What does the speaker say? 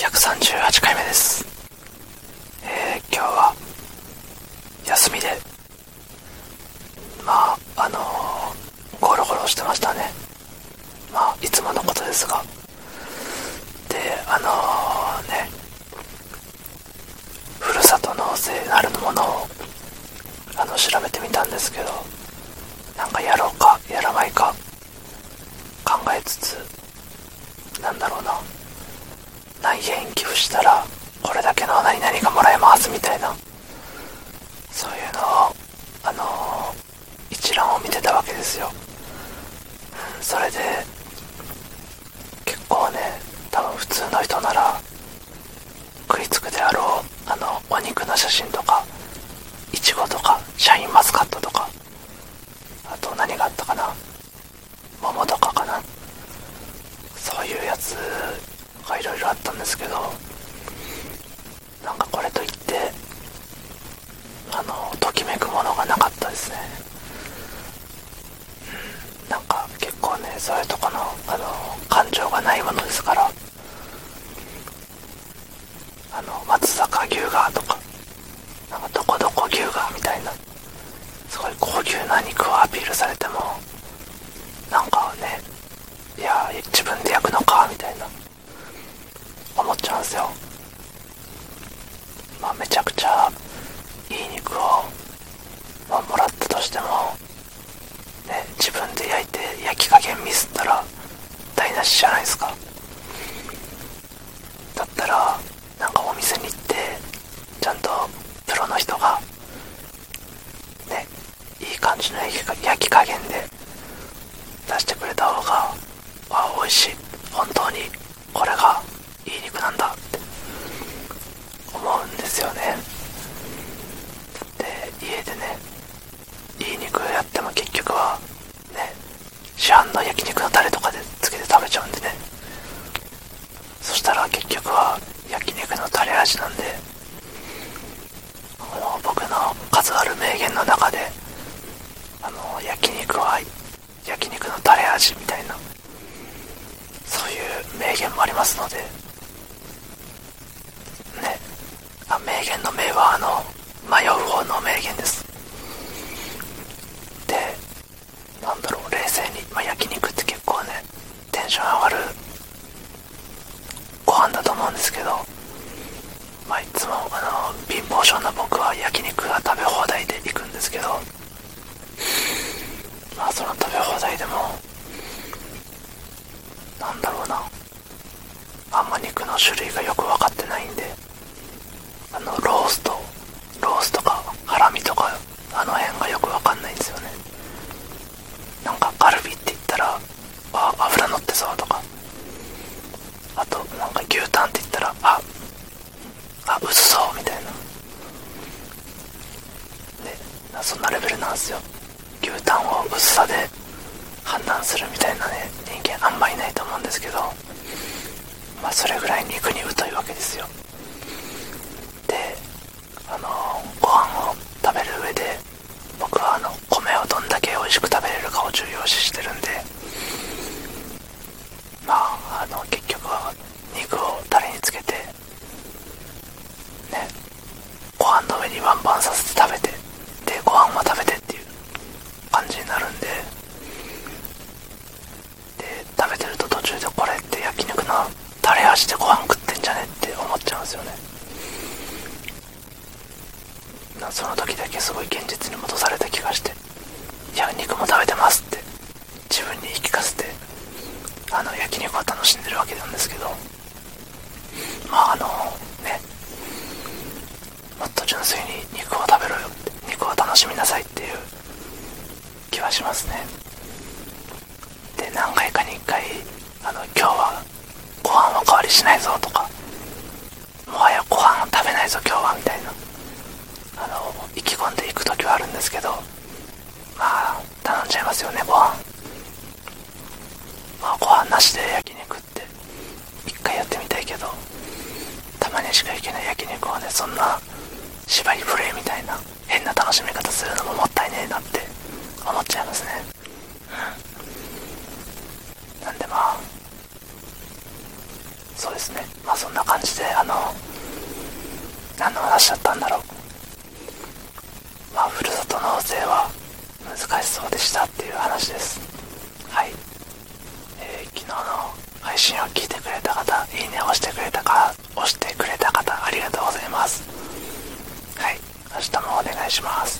138回目です。えー、今日は、休みで、まあ、あのー、ゴロゴロしてましたね。まあ、いつものことですが。で、あのー、ね、ふるさと納税なるものを、あの、調べてみたんですけど、なんかやろうか、やらないか、考えつつ、なんだろうな。何円寄付したらこれだけの何々がもらえますみたいな。そういうのをあのー、一覧を見てたわけですよ、それで結構ね多分普通の人なら食いつくであろうあのお肉の写真とかいちごとかシャインマスカットとかあと何があったかな桃とかかな。そういうやつろあったんですけどなんかこれといってあのときめくものがなかったですね。なんか結構ねそういうとこのあの感情がないものですからあの松坂牛がとかなんかどこどこ牛がみたいなすごい高級な肉をアピールされてもなんかねいや自分で焼くのかゃうんですよ。まあめちゃくちゃいい肉を、まあ、もらったとしてもね自分で焼いて焼き加減ミスったら台無しじゃないですか。だったらなんかお店に行ってちゃんとプロの人がねいい感じの焼き加減で出してくれた方があ美味しい。本当にこれがいい肉なんだ。って思うんですよね。で家でねいい肉やっても結局はね市販の焼肉のタレとかでつけて食べちゃうんでね。そしたら結局は焼肉のタレ味なんであの僕の数ある名言の中であの焼肉は焼肉のタレ味みたいなそういう名言もありますのでねあ名言の名はあの迷う方の名言です。でなんだろう冷静に、まあ、焼肉って結構ねテンション上がるご飯だと思うんですけどまあいつもあの貧乏症な僕は焼肉が食べ放題で行くんですけどまあその食べ放題でもなんだろうなあんま肉の種類がよく分かってないんであのローストロースとかハラミとかあの辺がよく分かんないんですよねなんかカルビって言ったらあ油乗ってそうとかあとなんか牛タンって言ったらああ薄そうみたいなでそんなレベルなんですよ。牛タンを薄さで判断するみたいなね人間あんまいないと思うんですけどまあそれぐらい肉に疎いわけですよ。であのご飯を食べる上で僕はあの米をどんだけ美味しく食べれるかを重要視してるんでまああの結局は肉をタレにつけてねご飯の上にワンバンさせて食べてでご飯も食べてっていう感じになるんで。で食べてると途中でこれって焼肉のタレ味でご飯食ってんじゃねって思っちゃうんですよね。その時だけすごい現実に戻された気がして。いや肉も食べてますって。自分に言い聞かせて。あの焼肉を楽しんでるわけなんですけど。まああのね。もっと純粋に肉を食べろよって。肉を楽しみなさいっていう気はしますね。で何回かに1回あの今日はご飯おかわりしないぞとかもはやご飯を食べないぞ今日はみたいなあの意気込んでいく時はあるんですけどまあ頼んじゃいますよねご飯。まあご飯なしで焼肉って一回やってみたいけどたまにしか行けない焼肉をねそんな縛りプレイみたいな変な楽しみ方するのももったいねえなって思っちゃいますね。なんでまあそうですね。まあそんな感じであの何の話だったんだろう。まあふるさと納税は難しそうでしたっていう話です。はい、えー、昨日の配信を聞いてくれた方いいねを押してくれたか押してくれた方ありがとうございます。はい。明日もお願いします。